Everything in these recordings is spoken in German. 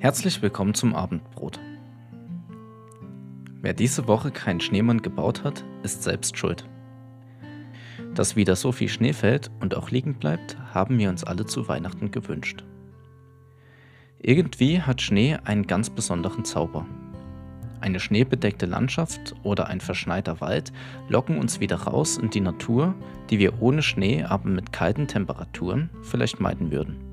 Herzlich willkommen zum Abendbrot. Wer diese Woche keinen Schneemann gebaut hat, ist selbst schuld. Dass wieder so viel Schnee fällt und auch liegen bleibt, haben wir uns alle zu Weihnachten gewünscht. Irgendwie hat Schnee einen ganz besonderen Zauber. Eine schneebedeckte Landschaft oder ein verschneiter Wald locken uns wieder raus in die Natur, die wir ohne Schnee, aber mit kalten Temperaturen vielleicht meiden würden.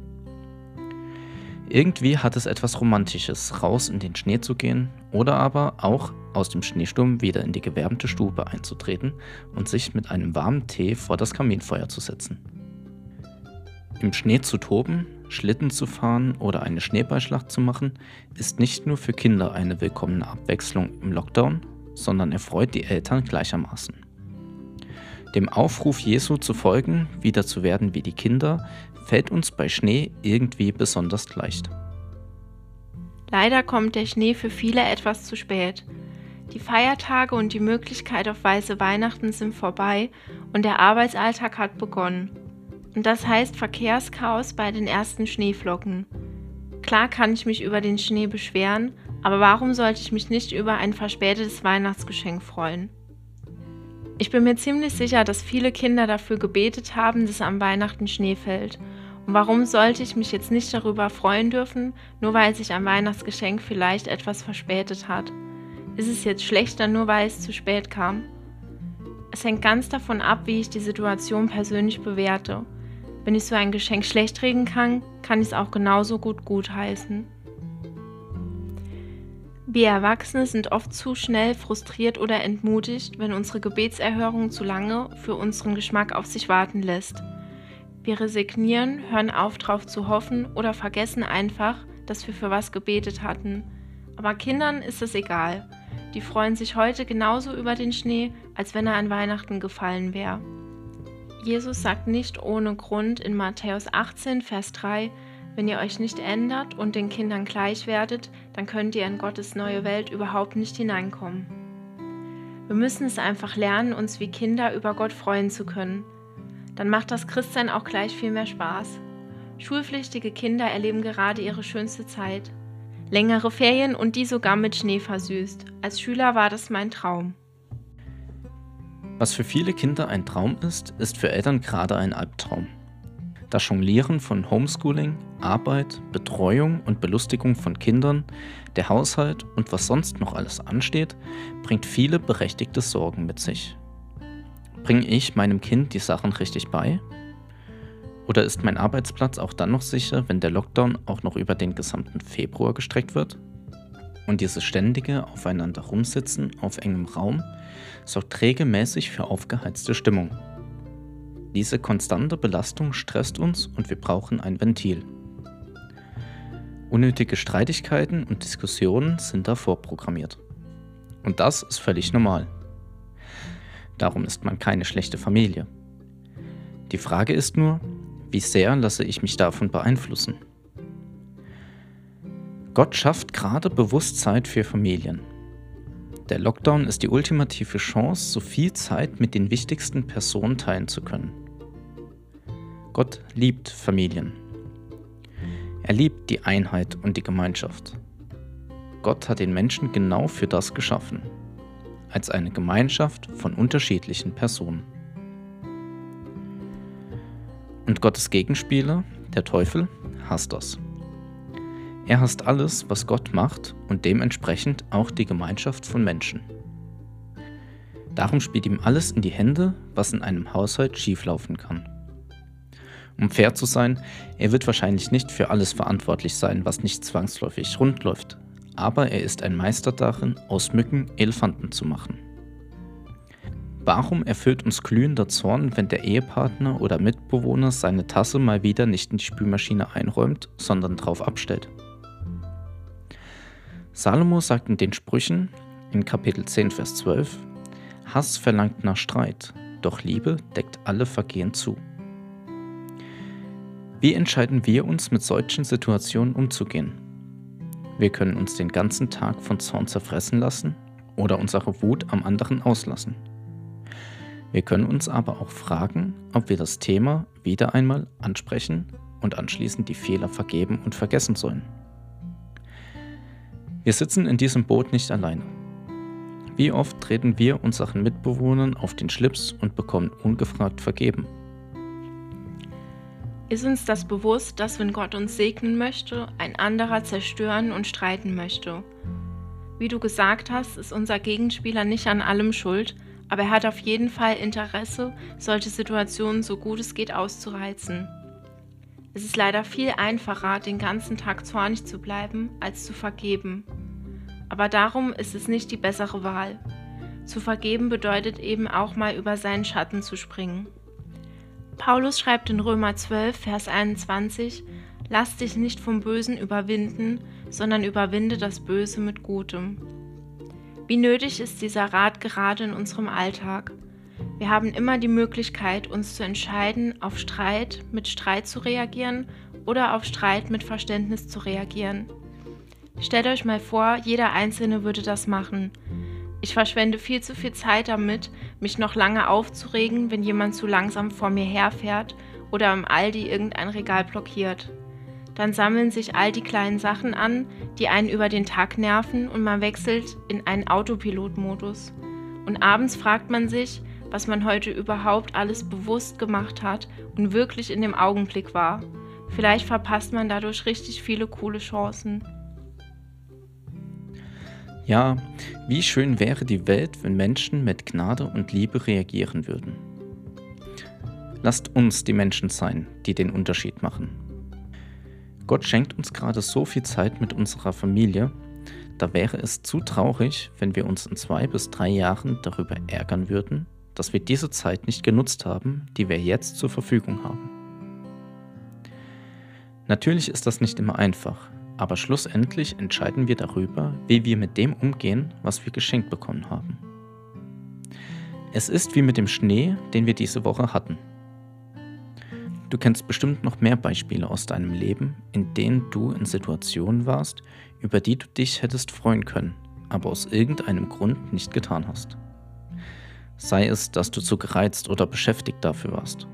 Irgendwie hat es etwas Romantisches, raus in den Schnee zu gehen oder aber auch aus dem Schneesturm wieder in die gewärmte Stube einzutreten und sich mit einem warmen Tee vor das Kaminfeuer zu setzen. Im Schnee zu toben, Schlitten zu fahren oder eine Schneeballschlacht zu machen, ist nicht nur für Kinder eine willkommene Abwechslung im Lockdown, sondern erfreut die Eltern gleichermaßen. Dem Aufruf Jesu zu folgen, wieder zu werden wie die Kinder, fällt uns bei Schnee irgendwie besonders leicht. Leider kommt der Schnee für viele etwas zu spät. Die Feiertage und die Möglichkeit auf weiße Weihnachten sind vorbei und der Arbeitsalltag hat begonnen. Und das heißt Verkehrschaos bei den ersten Schneeflocken. Klar kann ich mich über den Schnee beschweren, aber warum sollte ich mich nicht über ein verspätetes Weihnachtsgeschenk freuen? Ich bin mir ziemlich sicher, dass viele Kinder dafür gebetet haben, dass am Weihnachten Schnee fällt und warum sollte ich mich jetzt nicht darüber freuen dürfen, nur weil sich ein Weihnachtsgeschenk vielleicht etwas verspätet hat? Ist es jetzt schlechter, nur weil es zu spät kam? Es hängt ganz davon ab, wie ich die Situation persönlich bewerte. Wenn ich so ein Geschenk schlecht reden kann, kann ich es auch genauso gut gutheißen. Wir Erwachsene sind oft zu schnell frustriert oder entmutigt, wenn unsere Gebetserhörung zu lange für unseren Geschmack auf sich warten lässt. Wir resignieren, hören auf, drauf zu hoffen oder vergessen einfach, dass wir für was gebetet hatten. Aber Kindern ist es egal. Die freuen sich heute genauso über den Schnee, als wenn er an Weihnachten gefallen wäre. Jesus sagt nicht ohne Grund in Matthäus 18, Vers 3, wenn ihr euch nicht ändert und den Kindern gleich werdet, dann könnt ihr in Gottes neue Welt überhaupt nicht hineinkommen. Wir müssen es einfach lernen, uns wie Kinder über Gott freuen zu können dann macht das Christsein auch gleich viel mehr Spaß. Schulpflichtige Kinder erleben gerade ihre schönste Zeit. Längere Ferien und die sogar mit Schnee versüßt. Als Schüler war das mein Traum. Was für viele Kinder ein Traum ist, ist für Eltern gerade ein Albtraum. Das Jonglieren von Homeschooling, Arbeit, Betreuung und Belustigung von Kindern, der Haushalt und was sonst noch alles ansteht, bringt viele berechtigte Sorgen mit sich. Bringe ich meinem Kind die Sachen richtig bei? Oder ist mein Arbeitsplatz auch dann noch sicher, wenn der Lockdown auch noch über den gesamten Februar gestreckt wird? Und dieses ständige Aufeinander rumsitzen auf engem Raum sorgt regelmäßig für aufgeheizte Stimmung. Diese konstante Belastung stresst uns und wir brauchen ein Ventil. Unnötige Streitigkeiten und Diskussionen sind da vorprogrammiert. Und das ist völlig normal. Darum ist man keine schlechte Familie. Die Frage ist nur, wie sehr lasse ich mich davon beeinflussen? Gott schafft gerade Bewusstsein für Familien. Der Lockdown ist die ultimative Chance, so viel Zeit mit den wichtigsten Personen teilen zu können. Gott liebt Familien. Er liebt die Einheit und die Gemeinschaft. Gott hat den Menschen genau für das geschaffen als eine Gemeinschaft von unterschiedlichen Personen. Und Gottes Gegenspieler, der Teufel, hasst das. Er hasst alles, was Gott macht und dementsprechend auch die Gemeinschaft von Menschen. Darum spielt ihm alles in die Hände, was in einem Haushalt schieflaufen kann. Um fair zu sein, er wird wahrscheinlich nicht für alles verantwortlich sein, was nicht zwangsläufig rund läuft, aber er ist ein Meister darin, aus Mücken Elefanten zu machen. Warum erfüllt uns glühender Zorn, wenn der Ehepartner oder Mitbewohner seine Tasse mal wieder nicht in die Spülmaschine einräumt, sondern drauf abstellt? Salomo sagt in den Sprüchen in Kapitel 10, Vers 12, Hass verlangt nach Streit, doch Liebe deckt alle Vergehen zu. Wie entscheiden wir uns mit solchen Situationen umzugehen? Wir können uns den ganzen Tag von Zorn zerfressen lassen oder unsere Wut am anderen auslassen. Wir können uns aber auch fragen, ob wir das Thema wieder einmal ansprechen und anschließend die Fehler vergeben und vergessen sollen. Wir sitzen in diesem Boot nicht alleine. Wie oft treten wir unseren Mitbewohnern auf den Schlips und bekommen ungefragt vergeben? Ist uns das bewusst, dass wenn Gott uns segnen möchte, ein anderer zerstören und streiten möchte? Wie du gesagt hast, ist unser Gegenspieler nicht an allem schuld, aber er hat auf jeden Fall Interesse, solche Situationen so gut es geht auszureizen. Es ist leider viel einfacher, den ganzen Tag zornig zu bleiben, als zu vergeben. Aber darum ist es nicht die bessere Wahl. Zu vergeben bedeutet eben auch mal über seinen Schatten zu springen. Paulus schreibt in Römer 12, Vers 21, Lass dich nicht vom Bösen überwinden, sondern überwinde das Böse mit Gutem. Wie nötig ist dieser Rat gerade in unserem Alltag? Wir haben immer die Möglichkeit, uns zu entscheiden, auf Streit mit Streit zu reagieren oder auf Streit mit Verständnis zu reagieren. Stellt euch mal vor, jeder Einzelne würde das machen. Ich verschwende viel zu viel Zeit damit, mich noch lange aufzuregen, wenn jemand zu langsam vor mir herfährt oder im Aldi irgendein Regal blockiert. Dann sammeln sich all die kleinen Sachen an, die einen über den Tag nerven und man wechselt in einen Autopilotmodus. Und abends fragt man sich, was man heute überhaupt alles bewusst gemacht hat und wirklich in dem Augenblick war. Vielleicht verpasst man dadurch richtig viele coole Chancen. Ja, wie schön wäre die Welt, wenn Menschen mit Gnade und Liebe reagieren würden. Lasst uns die Menschen sein, die den Unterschied machen. Gott schenkt uns gerade so viel Zeit mit unserer Familie, da wäre es zu traurig, wenn wir uns in zwei bis drei Jahren darüber ärgern würden, dass wir diese Zeit nicht genutzt haben, die wir jetzt zur Verfügung haben. Natürlich ist das nicht immer einfach, aber schlussendlich entscheiden wir darüber, wie wir mit dem umgehen, was wir geschenkt bekommen haben. Es ist wie mit dem Schnee, den wir diese Woche hatten. Du kennst bestimmt noch mehr Beispiele aus deinem Leben, in denen du in Situationen warst, über die du dich hättest freuen können, aber aus irgendeinem Grund nicht getan hast. Sei es, dass du zu gereizt oder beschäftigt dafür warst.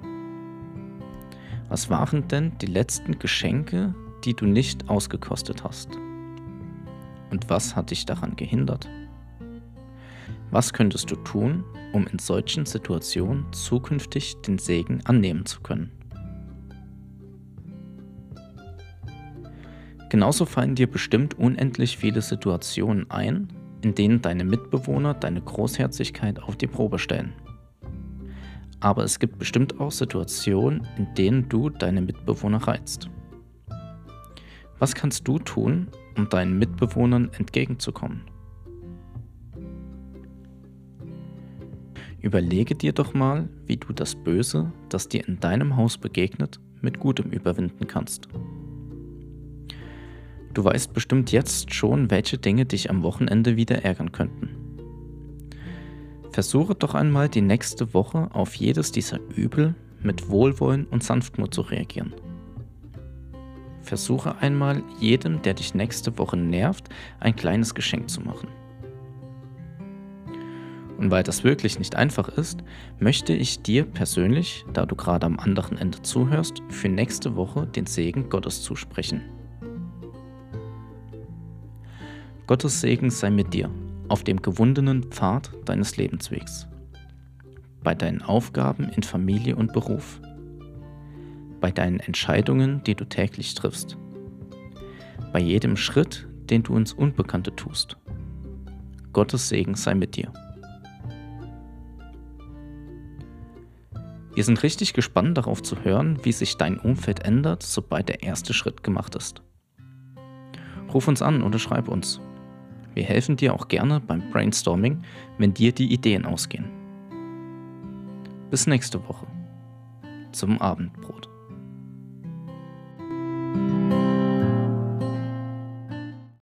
Was waren denn die letzten Geschenke, die du nicht ausgekostet hast? Und was hat dich daran gehindert? Was könntest du tun, um in solchen Situationen zukünftig den Segen annehmen zu können? Genauso fallen dir bestimmt unendlich viele Situationen ein, in denen deine Mitbewohner deine Großherzigkeit auf die Probe stellen. Aber es gibt bestimmt auch Situationen, in denen du deine Mitbewohner reizt. Was kannst du tun, um deinen Mitbewohnern entgegenzukommen? Überlege dir doch mal, wie du das Böse, das dir in deinem Haus begegnet, mit Gutem überwinden kannst. Du weißt bestimmt jetzt schon, welche Dinge dich am Wochenende wieder ärgern könnten. Versuche doch einmal die nächste Woche auf jedes dieser Übel mit Wohlwollen und Sanftmut zu reagieren. Versuche einmal jedem, der dich nächste Woche nervt, ein kleines Geschenk zu machen. Und weil das wirklich nicht einfach ist, möchte ich dir persönlich, da du gerade am anderen Ende zuhörst, für nächste Woche den Segen Gottes zusprechen. Gottes Segen sei mit dir auf dem gewundenen Pfad deines Lebenswegs, bei deinen Aufgaben in Familie und Beruf, bei deinen Entscheidungen, die du täglich triffst, bei jedem Schritt, den du ins Unbekannte tust. Gottes Segen sei mit dir. Wir sind richtig gespannt darauf zu hören, wie sich dein Umfeld ändert, sobald der erste Schritt gemacht ist. Ruf uns an oder schreib uns. Wir helfen dir auch gerne beim Brainstorming, wenn dir die Ideen ausgehen. Bis nächste Woche zum Abendbrot.